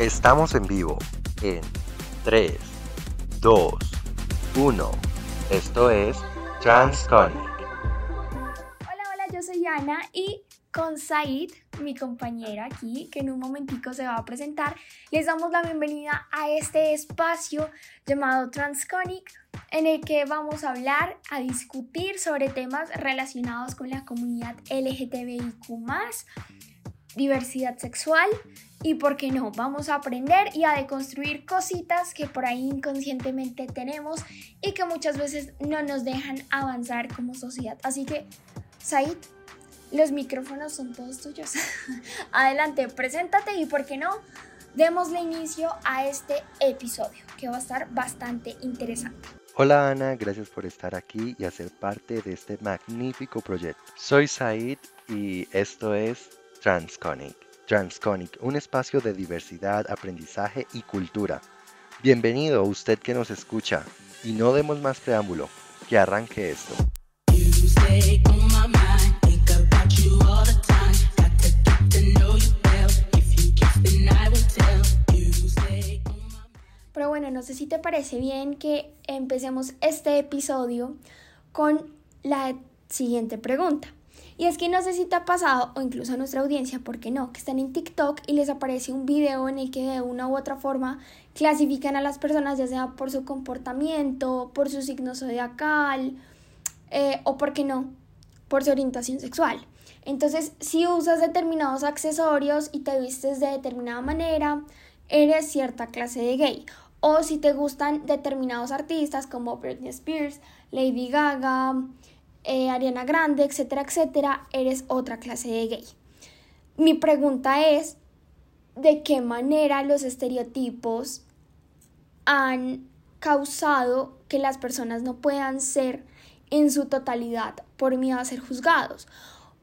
Estamos en vivo en 3, 2, 1. Esto es Transconic. Hola, hola, yo soy Ana y con Said, mi compañera aquí, que en un momentico se va a presentar, les damos la bienvenida a este espacio llamado Transconic, en el que vamos a hablar, a discutir sobre temas relacionados con la comunidad LGTBIQ, diversidad sexual y, ¿por qué no? Vamos a aprender y a deconstruir cositas que por ahí inconscientemente tenemos y que muchas veces no nos dejan avanzar como sociedad. Así que, Said, los micrófonos son todos tuyos. Adelante, preséntate y, ¿por qué no? Démosle inicio a este episodio que va a estar bastante interesante. Hola Ana, gracias por estar aquí y hacer parte de este magnífico proyecto. Soy Said y esto es Transconic. Transconic, un espacio de diversidad, aprendizaje y cultura. Bienvenido usted que nos escucha y no demos más preámbulo, que arranque esto. Pero bueno, no sé si te parece bien que empecemos este episodio con la siguiente pregunta. Y es que no sé si te ha pasado, o incluso a nuestra audiencia, ¿por qué no? Que están en TikTok y les aparece un video en el que de una u otra forma clasifican a las personas, ya sea por su comportamiento, por su signo zodiacal, eh, o por qué no, por su orientación sexual. Entonces, si usas determinados accesorios y te vistes de determinada manera, eres cierta clase de gay. O si te gustan determinados artistas como Britney Spears, Lady Gaga, eh, Ariana Grande, etcétera, etcétera, eres otra clase de gay. Mi pregunta es, ¿de qué manera los estereotipos han causado que las personas no puedan ser en su totalidad por miedo a ser juzgados?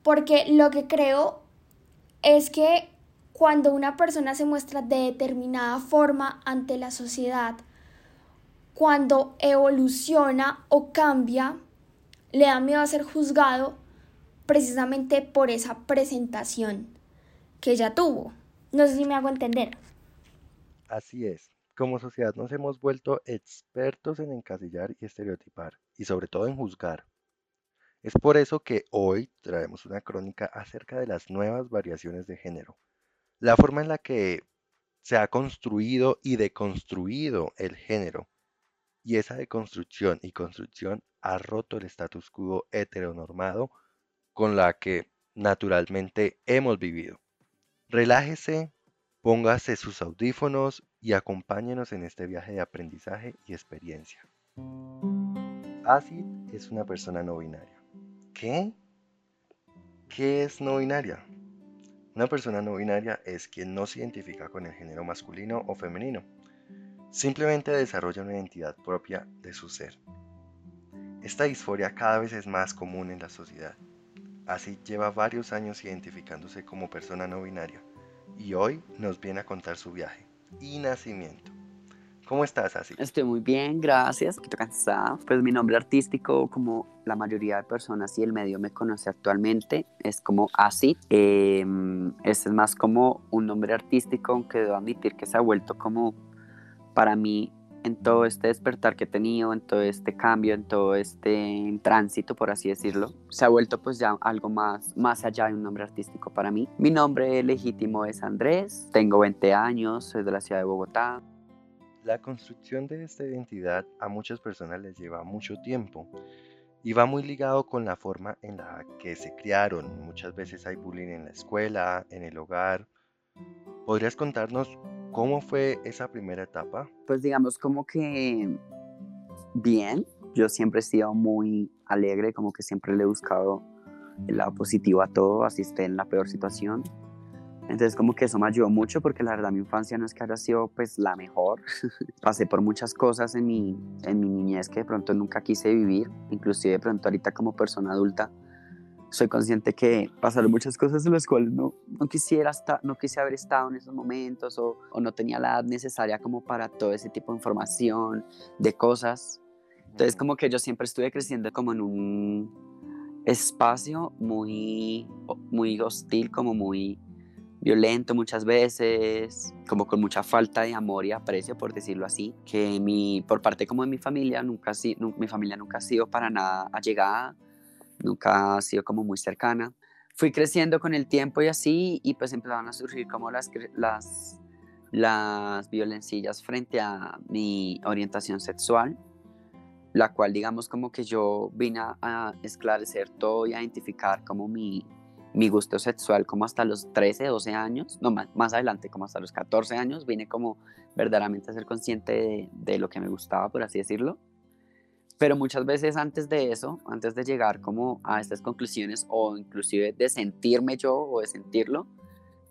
Porque lo que creo es que cuando una persona se muestra de determinada forma ante la sociedad, cuando evoluciona o cambia, le da miedo a ser juzgado precisamente por esa presentación que ella tuvo. No sé si me hago entender. Así es. Como sociedad nos hemos vuelto expertos en encasillar y estereotipar, y sobre todo en juzgar. Es por eso que hoy traemos una crónica acerca de las nuevas variaciones de género, la forma en la que se ha construido y deconstruido el género, y esa deconstrucción y construcción ha roto el status quo heteronormado con la que naturalmente hemos vivido. Relájese, póngase sus audífonos y acompáñenos en este viaje de aprendizaje y experiencia. Acid es una persona no binaria. ¿Qué? ¿Qué es no binaria? Una persona no binaria es quien no se identifica con el género masculino o femenino. Simplemente desarrolla una identidad propia de su ser. Esta disforia cada vez es más común en la sociedad. Así lleva varios años identificándose como persona no binaria y hoy nos viene a contar su viaje y nacimiento. ¿Cómo estás, Así? Estoy muy bien, gracias. Estoy cansada. Pues mi nombre artístico, como la mayoría de personas y el medio me conoce actualmente, es como Acid. Eh, este es más como un nombre artístico, aunque debo admitir que se ha vuelto como para mí en todo este despertar que he tenido, en todo este cambio, en todo este tránsito, por así decirlo, se ha vuelto pues ya algo más, más allá de un nombre artístico para mí. Mi nombre legítimo es Andrés, tengo 20 años, soy de la ciudad de Bogotá. La construcción de esta identidad a muchas personas les lleva mucho tiempo y va muy ligado con la forma en la que se criaron. Muchas veces hay bullying en la escuela, en el hogar. ¿Podrías contarnos ¿Cómo fue esa primera etapa? Pues digamos como que bien, yo siempre he sido muy alegre, como que siempre le he buscado el lado positivo a todo, así esté en la peor situación. Entonces como que eso me ayudó mucho porque la verdad mi infancia no es que haya sido pues la mejor. Pasé por muchas cosas en mi, en mi niñez que de pronto nunca quise vivir, inclusive de pronto ahorita como persona adulta soy consciente que pasaron muchas cosas en las cuales no, no, quisiera estar, no quise haber estado en esos momentos o, o, no tenía la edad necesaria como para todo ese tipo de información, de cosas. Entonces como que yo siempre estuve creciendo como en un espacio muy, muy hostil, como muy violento muchas veces, como con mucha falta de amor y aprecio, por decirlo así, que mi, por parte como de mi familia, nunca, mi familia nunca ha sido para nada allegada, nunca ha sido como muy cercana. Fui creciendo con el tiempo y así, y pues empezaron a surgir como las, las, las violencias frente a mi orientación sexual, la cual digamos como que yo vine a esclarecer todo y a identificar como mi, mi gusto sexual como hasta los 13, 12 años, no más, más adelante, como hasta los 14 años, vine como verdaderamente a ser consciente de, lo que me gustaba, por así decirlo. Pero muchas veces antes de eso, antes de llegar como a estas conclusiones o inclusive de sentirme yo o de sentirlo,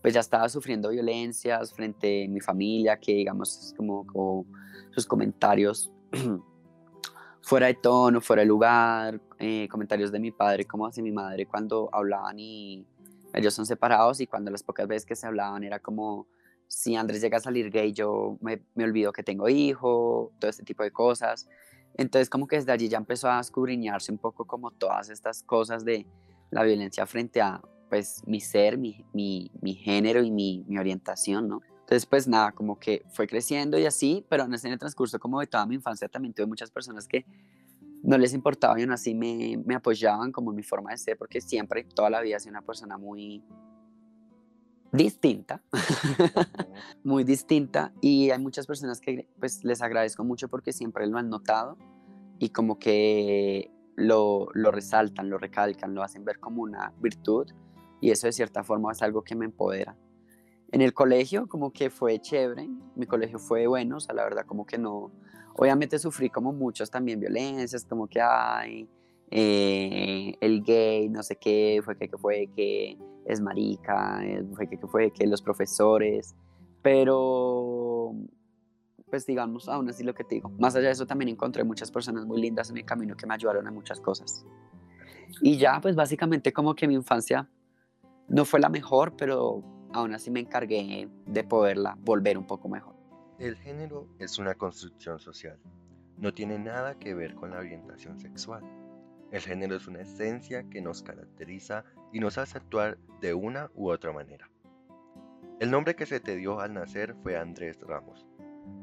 pues ya estaba sufriendo violencias frente a mi familia, que digamos como, como sus comentarios fuera de tono, fuera de lugar, eh, comentarios de mi padre como hacia mi madre cuando hablaban y ellos son separados y cuando las pocas veces que se hablaban era como si Andrés llega a salir gay yo me, me olvido que tengo hijo, todo este tipo de cosas. Entonces como que desde allí ya empezó a escudriñarse un poco como todas estas cosas de la violencia frente a pues mi ser, mi, mi, mi género y mi, mi orientación, ¿no? Entonces, pues nada, como que fue creciendo y así, pero en el transcurso como de toda mi infancia también tuve muchas personas que no les importaba y aún así me, me apoyaban como mi forma de ser, porque siempre, toda la vida, sido una persona muy distinta, muy distinta, y hay muchas personas que pues les agradezco mucho porque siempre lo han notado y como que lo, lo resaltan, lo recalcan, lo hacen ver como una virtud, y eso de cierta forma es algo que me empodera. En el colegio como que fue chévere, mi colegio fue bueno, o sea, la verdad como que no, obviamente sufrí como muchos también violencias, como que hay eh, el gay, no sé qué, fue que, fue que es marica, eh, fue que, fue que los profesores, pero pues digamos, aún así lo que te digo, más allá de eso también encontré muchas personas muy lindas en el camino que me ayudaron a muchas cosas. Y ya, pues básicamente como que mi infancia no fue la mejor, pero aún así me encargué de poderla volver un poco mejor. El género es una construcción social. No tiene nada que ver con la orientación sexual. El género es una esencia que nos caracteriza y nos hace actuar de una u otra manera. El nombre que se te dio al nacer fue Andrés Ramos.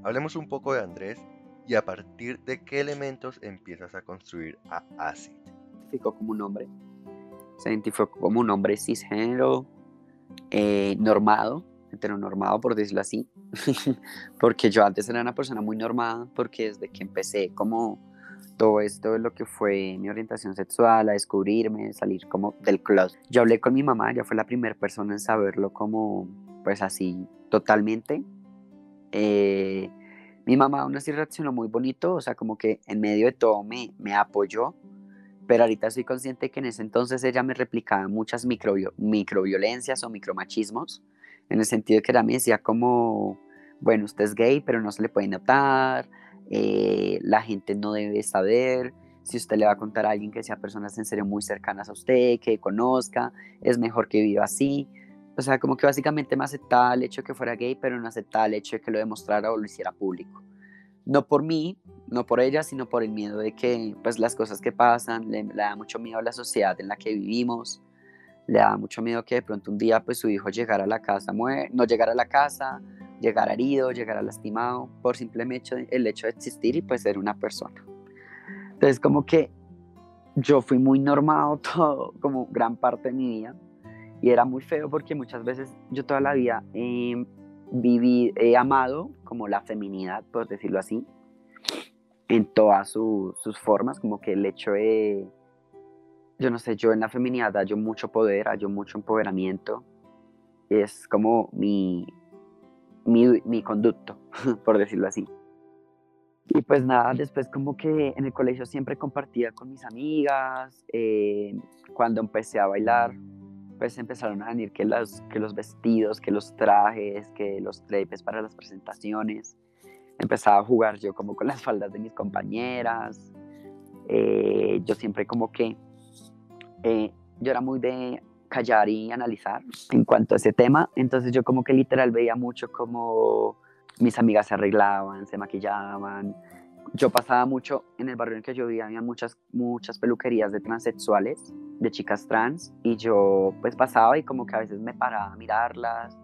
Hablemos un poco de Andrés y a partir de qué elementos empiezas a construir a Acid. Se identificó como un hombre. Se identificó como un hombre cisgénero, eh, normado, heteronormado por decirlo así, porque yo antes era una persona muy normada, porque desde que empecé como todo esto de lo que fue mi orientación sexual, a descubrirme, salir como del closet. Yo hablé con mi mamá, ella fue la primera persona en saberlo como, pues así, totalmente. Eh, mi mamá aún así reaccionó muy bonito, o sea, como que en medio de todo me, me apoyó, pero ahorita soy consciente que en ese entonces ella me replicaba muchas micro, microviolencias o micromachismos, en el sentido de que ella me decía como, bueno, usted es gay, pero no se le puede notar, eh, la gente no debe saber, si usted le va a contar a alguien que sea personas en serio muy cercanas a usted, que conozca, es mejor que viva así. O sea, como que básicamente me aceptaba el hecho de que fuera gay, pero no aceptaba el hecho de que lo demostrara o lo hiciera público. No por mí, no por ella, sino por el miedo de que pues las cosas que pasan, le, da mucho miedo a la sociedad en la que vivimos, le da mucho miedo que de pronto un día pues su hijo llegara a la casa, no llegara a la casa, llegara herido, llegara lastimado, por simplemente el hecho de existir y pues ser una persona. Entonces como que yo fui muy normado todo, como gran parte de mi vida, y era muy feo porque muchas veces yo toda la vida he, viví, he amado como la feminidad, por decirlo así, en todas sus formas, como que el hecho de, yo no sé, yo en la feminidad hallo mucho poder, hallo mucho empoderamiento, es como mi, mi, conducto, por decirlo así. Y pues nada, después como que en el colegio siempre compartía con mis amigas, eh, cuando empecé a bailar, pues empezaron a venir que los, que los vestidos, que los trajes, que los trepes para las presentaciones empezaba a jugar yo como con las faldas de mis compañeras. Eh, yo siempre como que, eh, yo era muy de callar y analizar en cuanto a ese tema, entonces yo como que literal veía mucho como mis amigas se arreglaban, se maquillaban. Yo pasaba mucho en el barrio en que yo vivía, había muchas, muchas peluquerías de transexuales, de chicas trans, y yo pues pasaba y como que a veces me paraba a mirarlas,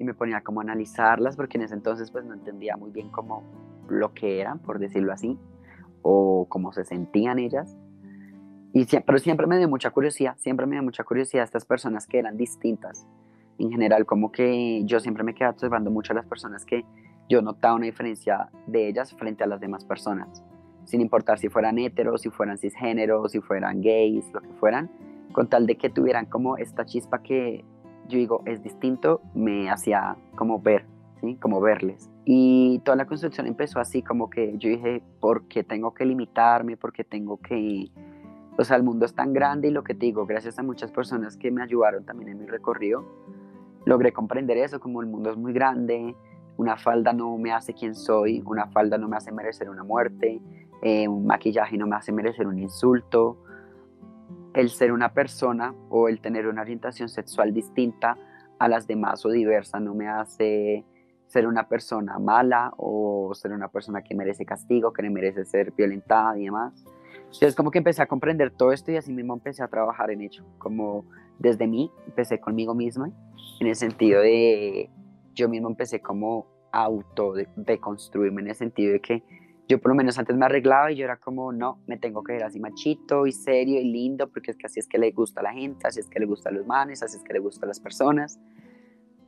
y me ponía como a analizarlas porque en ese entonces pues no entendía muy bien cómo lo que eran, por decirlo así, o cómo se sentían ellas. Y pero siempre me dio mucha curiosidad, siempre me dio mucha curiosidad estas personas que eran distintas. En general, como que yo siempre me quedaba observando mucho a las personas que yo notaba una diferencia de ellas frente a las demás personas, sin importar si fueran heteros, si fueran cisgéneros, si fueran gays, lo que fueran, con tal de que tuvieran como esta chispa que yo digo es distinto, me hacía como ver, ¿sí? Como verles. Y toda la construcción empezó así, como que yo dije, ¿por qué tengo que limitarme? ¿Por qué tengo que o sea, el mundo es tan grande y lo que te digo, gracias a muchas personas que me ayudaron también en mi recorrido, logré comprender eso, como el mundo es muy grande, una falda no me hace quien soy, una falda no me hace merecer una muerte, eh, un maquillaje no me hace merecer un insulto, el ser una persona o el tener una orientación sexual distinta a las demás o diversa no me hace ser una persona mala o ser una persona que merece castigo, que merece ser violentada y demás. Entonces como que empecé a comprender todo esto y así mismo empecé a trabajar en ello, como desde mí, empecé conmigo misma, en el sentido de, yo mismo empecé como auto de, de, construirme en el sentido de que yo por lo menos antes me arreglaba y yo era como, no, me tengo que ver así machito y serio y lindo, porque es que así es que le gusta a la gente, así es que le gusta a los manes, así es que le gusta a las personas.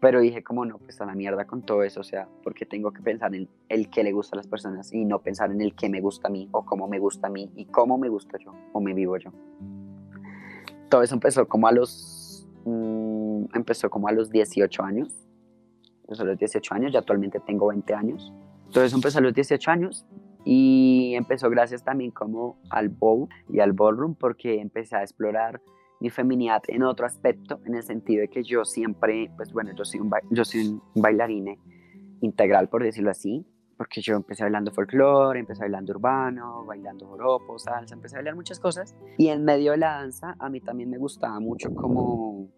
Pero dije, como no, pues a la mierda con todo eso, o sea, porque tengo que pensar en el que le gusta a las personas y no pensar en el que me gusta a mí o cómo me gusta a mí y cómo me gusta yo o me vivo yo. Todo eso empezó como a los, mmm, empezó como a los 18 años, empezó a los 18 años, ya actualmente tengo 20 años. Todo eso empezó a los 18 años y empezó gracias también como al bow y al ballroom porque empecé a explorar mi feminidad en otro aspecto, en el sentido de que yo siempre, pues bueno, yo soy un, yo soy un bailarín integral, por decirlo así, porque yo empecé bailando folclore, empecé bailando urbano, bailando joropo, salsa, empecé a bailar muchas cosas. Y en medio de la danza, a mí también me gustaba mucho como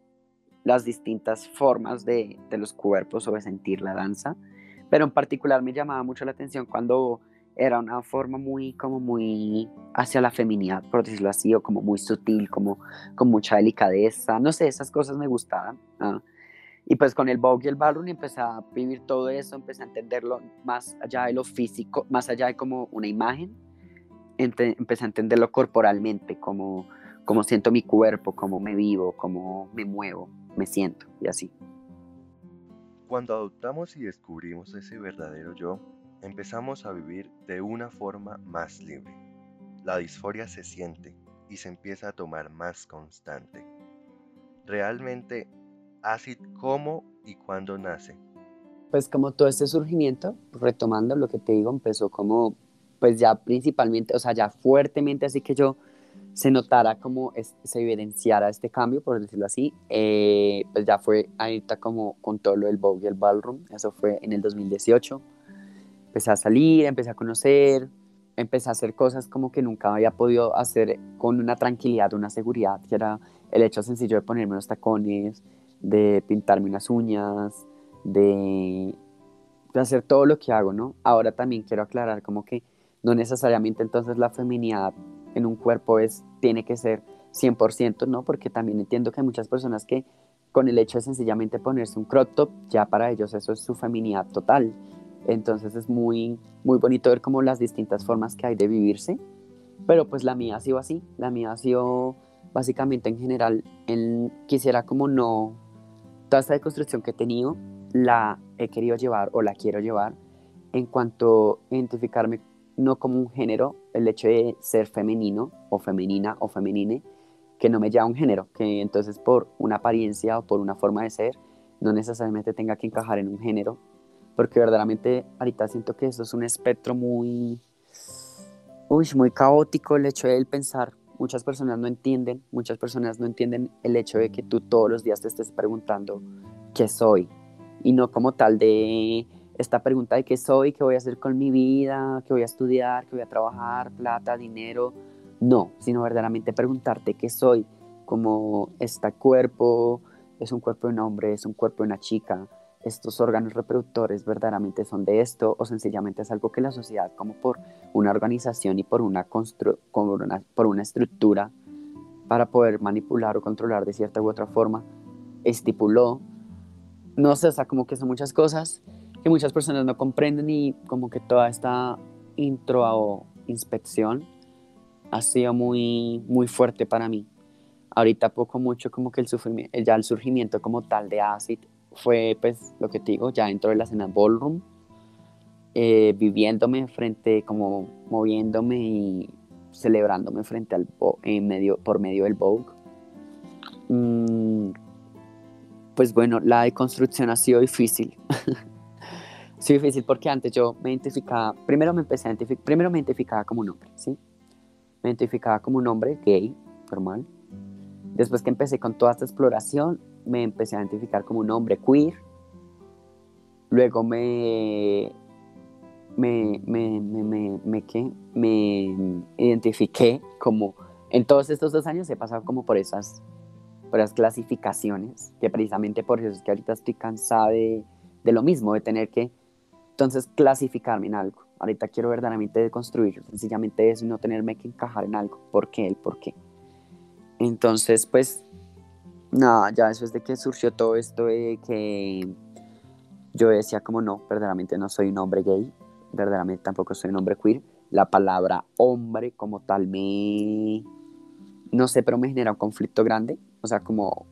las distintas formas de, de los cuerpos o de sentir la danza, pero en particular me llamaba mucho la atención cuando era una forma muy, como muy hacia la feminidad, por decirlo así, o como muy sutil, como con mucha delicadeza, no sé, esas cosas me gustaban. ¿ah? Y pues con el Vogue y el Ballroom empecé a vivir todo eso, empecé a entenderlo más allá de lo físico, más allá de como una imagen, empecé a entenderlo corporalmente, como, como siento mi cuerpo, cómo me vivo, cómo me muevo, me siento y así. Cuando adoptamos y descubrimos ese verdadero yo, empezamos a vivir de una forma más libre. La disforia se siente y se empieza a tomar más constante. Realmente, así cómo y cuándo nace. Pues como todo este surgimiento, retomando lo que te digo, empezó como, pues ya principalmente, o sea, ya fuertemente, así que yo se notara como se evidenciara este cambio, por decirlo así, eh, pues ya fue ahorita como con todo lo del Vogue y el Ballroom, eso fue en el 2018 empecé a salir, empecé a conocer, empecé a hacer cosas como que nunca había podido hacer con una tranquilidad, una seguridad, que era el hecho sencillo de ponerme unos tacones, de pintarme unas uñas, de, de hacer todo lo que hago, ¿no? Ahora también quiero aclarar como que no necesariamente entonces la feminidad en un cuerpo es, tiene que ser 100%, ¿no? Porque también entiendo que hay muchas personas que con el hecho de sencillamente ponerse un crop top, ya para ellos eso es su feminidad total. Entonces es muy, muy bonito ver como las distintas formas que hay de vivirse. Pero pues la mía ha sido así. La mía ha sido básicamente en general, en, quisiera como no, toda esta deconstrucción que he tenido, la he querido llevar o la quiero llevar en cuanto a identificarme no como un género, el hecho de ser femenino o femenina o femenine, que no me lleva a un género, que entonces por una apariencia o por una forma de ser, no necesariamente tenga que encajar en un género, porque verdaderamente ahorita siento que eso es un espectro muy, uy, muy caótico el hecho de pensar. Muchas personas no entienden, muchas personas no entienden el hecho de que tú todos los días te estés preguntando qué soy y no como tal de esta pregunta de qué soy, qué voy a hacer con mi vida, qué voy a estudiar, qué voy a trabajar, plata, dinero, no, sino verdaderamente preguntarte qué soy, como este cuerpo, es un cuerpo de un hombre, es un cuerpo de una chica, estos órganos reproductores verdaderamente son de esto o sencillamente es algo que la sociedad como por una organización y por una, por una, estructura para poder manipular o controlar de cierta u otra forma estipuló no sé, o sea, como que son muchas cosas que muchas personas no comprenden y como que toda esta intro o inspección ha sido muy, muy fuerte para mí. Ahorita poco mucho como que el ya el surgimiento como tal de Acid fue pues lo que te digo, ya dentro de la escena ballroom, eh, viviéndome frente, como moviéndome y celebrándome frente al en medio, por medio del Vogue. Mm, pues bueno, la deconstrucción ha sido difícil. ha difícil porque antes yo me identificaba, primero me empecé a identificar, primero me identificaba como un hombre, ¿sí? Me identificaba como un hombre gay, normal. Después que empecé con toda esta exploración, me empecé a identificar como un hombre queer. Luego me me, me, me, me, ¿qué? me identifiqué como, en todos estos dos años he pasado como por esas, por esas clasificaciones, que precisamente por eso es que ahorita estoy cansada de, de lo mismo, de tener que entonces clasificarme en algo. Ahorita quiero verdaderamente deconstruir sencillamente eso y no tenerme que encajar en algo. ¿Por qué? El por qué. Entonces, pues, nada, ya es de que surgió todo esto de que yo decía como no, verdaderamente no soy un hombre gay, verdaderamente tampoco soy un hombre queer. La palabra hombre como tal me, no sé, pero me genera un conflicto grande. O sea, como,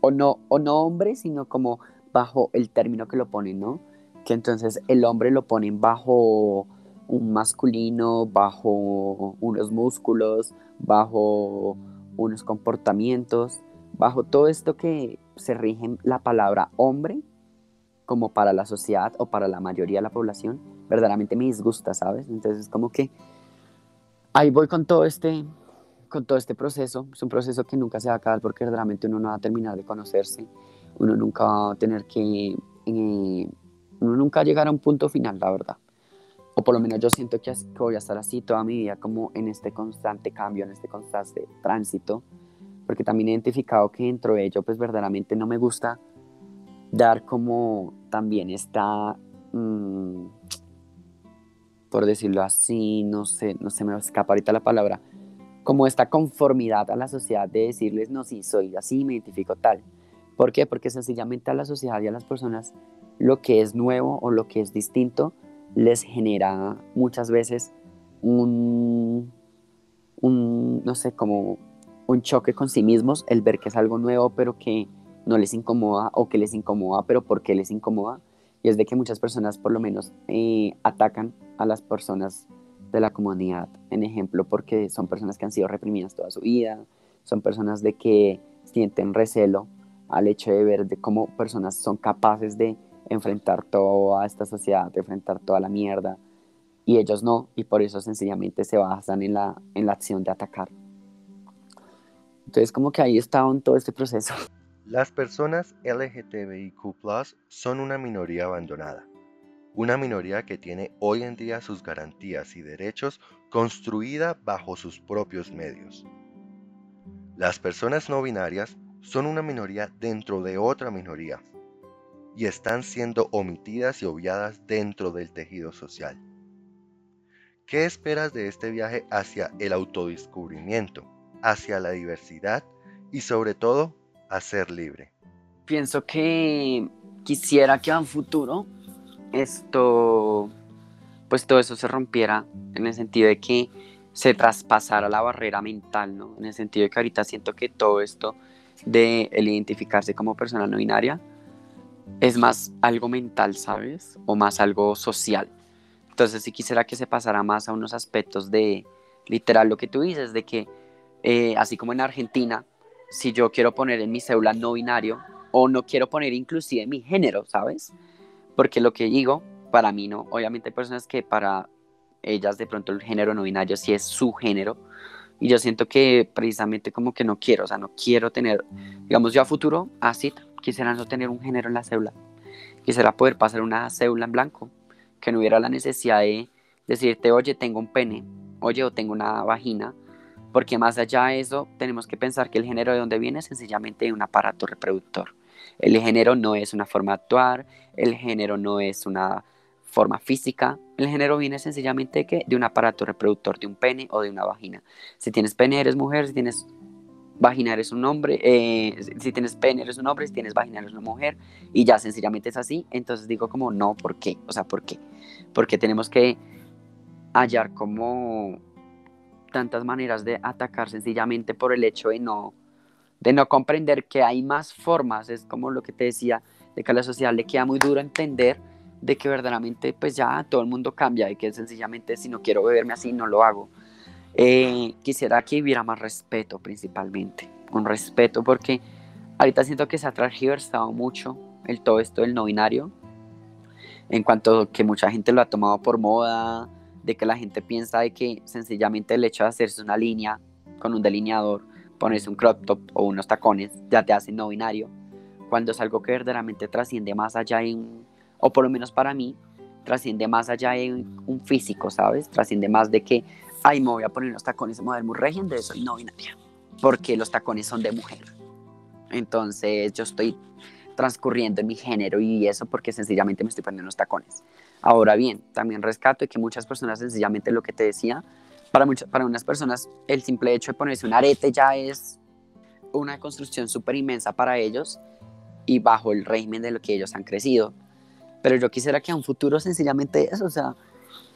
o no, o no hombre, sino como bajo el término que lo ponen, ¿no? Que entonces el hombre lo ponen bajo un masculino, bajo unos músculos, bajo unos comportamientos, bajo todo esto que se rige la palabra hombre como para la sociedad o para la mayoría de la población, verdaderamente me disgusta, ¿sabes? Entonces, como que ahí voy con todo este con todo este proceso, es un proceso que nunca se va a acabar porque verdaderamente uno no va a terminar de conocerse, uno nunca va a tener que, eh, uno nunca va a llegar a un punto final, la verdad. O por lo menos yo siento que, que voy a estar así toda mi vida, como en este constante cambio, en este constante tránsito, porque también he identificado que dentro de ello, pues verdaderamente no me gusta dar como también está, mm, por decirlo así, no sé, no se me escapa ahorita la palabra, como esta conformidad a la sociedad de decirles, no, sí, soy así, me identifico tal. ¿Por qué? Porque sencillamente a la sociedad y a las personas lo que es nuevo o lo que es distinto les genera muchas veces un, un no sé, como un choque con sí mismos, el ver que es algo nuevo, pero que no les incomoda o que les incomoda, pero ¿por qué les incomoda? Y es de que muchas personas por lo menos eh, atacan a las personas de la comunidad, en ejemplo, porque son personas que han sido reprimidas toda su vida, son personas de que sienten recelo al hecho de ver de cómo personas son capaces de enfrentar toda esta sociedad, enfrentar toda la mierda, y ellos no, y por eso sencillamente se basan en la, en la acción de atacar. Entonces como que ahí está todo este proceso. Las personas LGTBIQ son una minoría abandonada, una minoría que tiene hoy en día sus garantías y derechos construida bajo sus propios medios. Las personas no binarias son una minoría dentro de otra minoría y están siendo omitidas y obviadas dentro del tejido social. ¿Qué esperas de este viaje hacia el autodescubrimiento, hacia la diversidad y sobre todo a ser libre? Pienso que quisiera que a un futuro esto, pues todo eso se rompiera en el sentido de que se traspasara la barrera mental, ¿no? En el sentido de que ahorita siento que todo esto de el identificarse como persona no binaria es más algo mental, ¿sabes? O más algo social. Entonces sí quisiera que se pasara más a unos aspectos de literal lo que tú dices, de que eh, así como en Argentina si yo quiero poner en mi cédula no binario o no quiero poner inclusive mi género, ¿sabes? Porque lo que digo, para mí no. Obviamente hay personas que para ellas de pronto el género no binario sí es su género. Y yo siento que precisamente como que no quiero, o sea, no quiero tener, digamos yo a futuro, así, quisiera no tener un género en la cédula. Quisiera poder pasar una cédula en blanco, que no hubiera la necesidad de decirte, oye, tengo un pene, oye, o tengo una vagina, porque más allá de eso tenemos que pensar que el género de donde viene es sencillamente un aparato reproductor. El género no es una forma de actuar, el género no es una forma física, el género viene sencillamente que de un aparato reproductor, de un pene o de una vagina. Si tienes pene eres mujer, si tienes vagina eres un hombre, eh, si tienes pene eres un hombre, si tienes vagina eres una mujer, y ya sencillamente es así, entonces digo como, no, ¿por qué? O sea, ¿por qué? Porque tenemos que hallar como tantas maneras de atacar sencillamente por el hecho de no, de no comprender que hay más formas, es como lo que te decía, de que a la sociedad le queda muy duro entender de que verdaderamente pues ya todo el mundo cambia y que sencillamente si no quiero beberme así no lo hago eh, quisiera que hubiera más respeto principalmente, un respeto porque ahorita siento que se ha transgiversado mucho el todo esto del no binario, en cuanto que mucha gente lo ha tomado por moda, de que la gente piensa de que sencillamente el hecho de hacerse una línea con un delineador, ponerse un crop top o unos tacones, ya te hace no binario, cuando es algo que verdaderamente trasciende más allá de un, o por lo menos para mí, trasciende más allá de un físico, ¿sabes? Trasciende más de que ay, me voy a poner los tacones de modelo régimen de soy no binaria, porque los tacones son de mujer. Entonces yo estoy transcurriendo en mi género y eso porque sencillamente me estoy poniendo los tacones. Ahora bien, también rescato que muchas personas sencillamente lo que te decía, para, muchas, para unas personas el simple hecho de ponerse un arete ya es una construcción súper inmensa para ellos y bajo el régimen de lo que ellos han crecido. Pero yo quisiera que a un futuro sencillamente eso, o sea,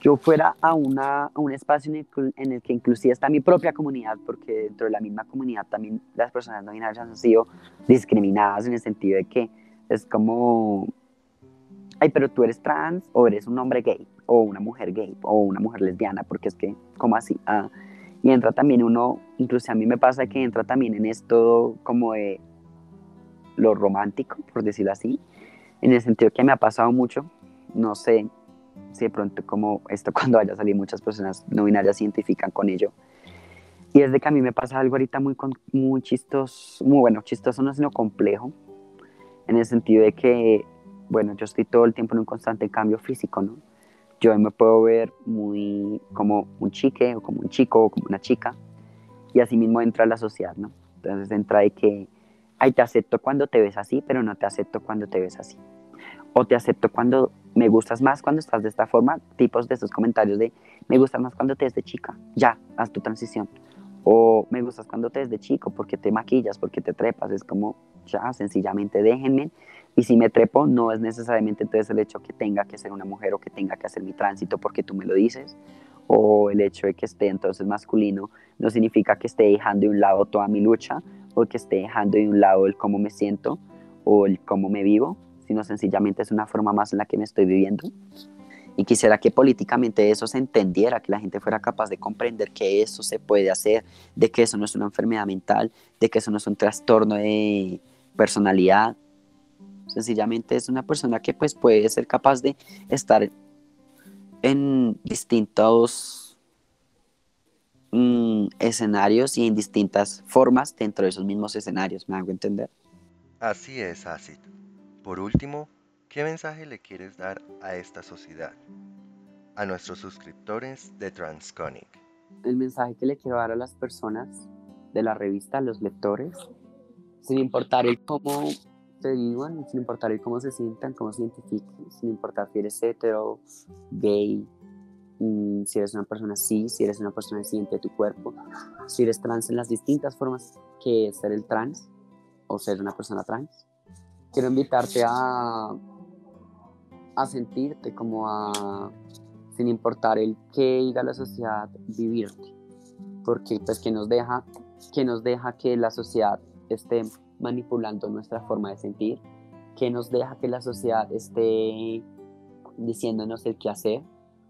yo fuera a, una, un espacio en el, en el, que inclusive está mi propia comunidad, porque dentro de la misma comunidad también las personas no binarias han sido discriminadas en el sentido de que es como, ay, pero tú eres trans o eres un hombre gay o una mujer gay o una mujer lesbiana, porque es que, ¿cómo así? Ah, y entra también uno, incluso a mí me pasa que entra también en esto como de lo romántico, por decirlo así, en el sentido que me ha pasado mucho, no sé, si de pronto como esto cuando vaya a salir muchas personas no binarias se identifican con ello. Y es de que a mí me pasa algo ahorita muy, muy chistoso, muy bueno, chistoso no sino complejo, en el sentido de que, bueno, yo estoy todo el tiempo en un constante cambio físico, ¿no? Yo me puedo ver muy como un chique o como un chico o como una chica y así mismo entra la sociedad, ¿no? Entonces entra de que, ay, te acepto cuando te ves así, pero no te acepto cuando te ves así o te acepto cuando me gustas más cuando estás de esta forma, tipos de esos comentarios de me gustas más cuando te ves de chica, ya, haz tu transición. O me gustas cuando te ves de chico, porque te maquillas, porque te trepas, es como, ya, sencillamente déjenme. Y si me trepo, no es necesariamente entonces el hecho que tenga que ser una mujer o que tenga que hacer mi tránsito porque tú me lo dices. O el hecho de que esté entonces masculino no significa que esté dejando de un lado toda mi lucha o que esté dejando de un lado el cómo me siento o el cómo me vivo sino sencillamente es una forma más en la que me estoy viviendo. Y quisiera que políticamente eso se entendiera, que la gente fuera capaz de comprender que eso se puede hacer, de que eso no es una enfermedad mental, de que eso no es un trastorno de personalidad. Sencillamente es una persona que pues puede ser capaz de estar en distintos mm, escenarios y en distintas formas dentro de esos mismos escenarios, ¿me hago entender? Así es, Acid. Por último, ¿qué mensaje le quieres dar a esta sociedad? A nuestros suscriptores de Transconic. El mensaje que le quiero dar a las personas de la revista, a los lectores, sin importar el cómo te digan, sin importar el cómo se sientan, cómo se identifiquen, sin importar si eres hetero, gay, mm, si eres una persona cis, si eres una persona siente de tu cuerpo, si eres trans en las distintas formas que ser el trans o ser una persona trans quiero invitarte a, a sentirte como a, sin importar el que diga la sociedad, vivirte. Porque pues que nos deja que, nos deja que la sociedad esté manipulando nuestra forma de sentir, que nos deja que la sociedad esté diciéndonos el qué hacer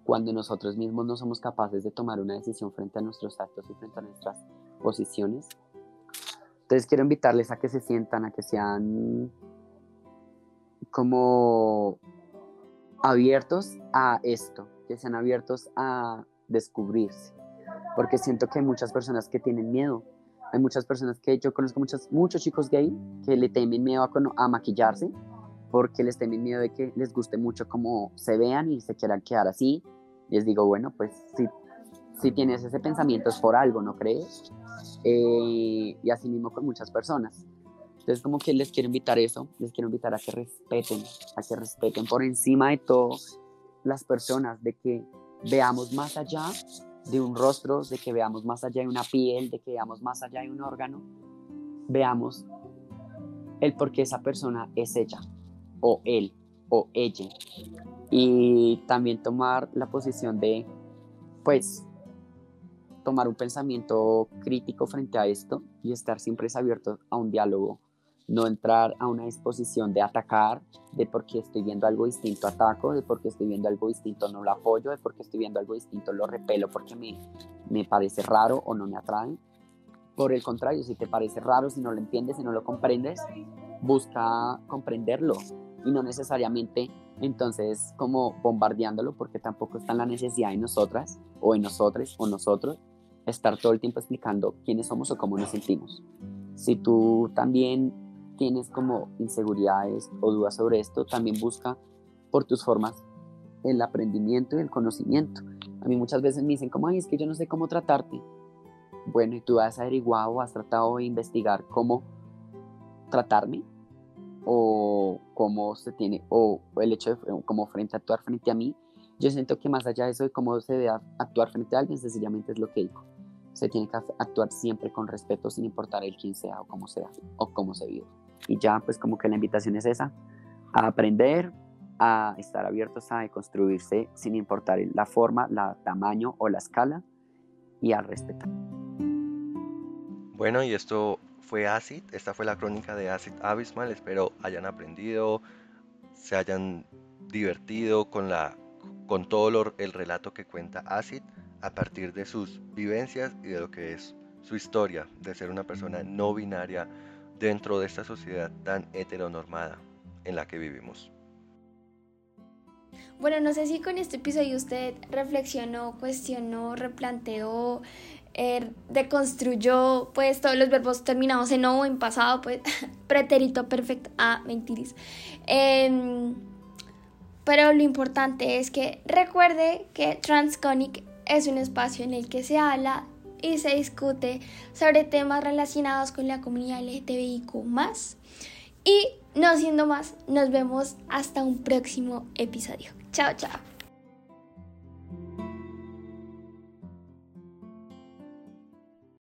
cuando nosotros mismos no somos capaces de tomar una decisión frente a nuestros actos y frente a nuestras posiciones. Entonces quiero invitarles a que se sientan, a que sean como abiertos a esto, que sean abiertos a descubrirse, porque siento que hay muchas personas que tienen miedo. Hay muchas personas que yo conozco muchos, muchos chicos gay que le temen miedo a, a maquillarse porque les temen miedo de que les guste mucho cómo se vean y se quieran quedar así. Les digo, bueno, pues si, si tienes ese pensamiento es por algo, ¿no crees? Eh, y así mismo con muchas personas. Entonces como que les quiero invitar eso, les quiero invitar a que respeten, a que respeten por encima de todo las personas, de que veamos más allá de un rostro, de que veamos más allá de una piel, de que veamos más allá de un órgano, veamos el por qué esa persona es ella, o él, o ella. Y también tomar la posición de, pues, tomar un pensamiento crítico frente a esto y estar siempre abierto a un diálogo no entrar a una disposición de atacar, de porque estoy viendo algo distinto ataco, de porque estoy viendo algo distinto no lo apoyo, de porque estoy viendo algo distinto lo repelo porque me, me parece raro o no me atrae. Por el contrario, si te parece raro, si no lo entiendes, si no lo comprendes, busca comprenderlo y no necesariamente entonces como bombardeándolo porque tampoco está en la necesidad de nosotras o en nosotros o nosotros estar todo el tiempo explicando quiénes somos o cómo nos sentimos. Si tú también tienes como inseguridades o dudas sobre esto, también busca por tus formas el aprendimiento y el conocimiento. A mí muchas veces me dicen, como, ay, es que yo no sé cómo tratarte. Bueno, ¿y tú has averiguado, has tratado de investigar cómo tratarme? O cómo se tiene, o el hecho de cómo frente actuar frente a mí. Yo siento que más allá de eso de cómo se debe actuar frente a alguien, sencillamente es lo que digo. Se tiene que actuar siempre con respeto sin importar el quién sea o cómo sea o cómo se vive. Y ya pues como que la invitación es esa, a aprender, a estar abiertos a construirse sin importar la forma, la tamaño o la escala y a respetar. Bueno, y esto fue Acid, esta fue la crónica de Acid Abismal, espero hayan aprendido, se hayan divertido con, la, con todo el relato que cuenta Acid a partir de sus vivencias y de lo que es su historia de ser una persona no binaria dentro de esta sociedad tan heteronormada en la que vivimos. Bueno, no sé si con este episodio usted reflexionó, cuestionó, replanteó, eh, deconstruyó, pues todos los verbos terminados en o en pasado, pues pretérito perfecto, ah, mentiris. Em, pero lo importante es que recuerde que Transconic es un espacio en el que se habla y se discute sobre temas relacionados con la comunidad LGTBIQ Y no siendo más, nos vemos hasta un próximo episodio. Chao, chao.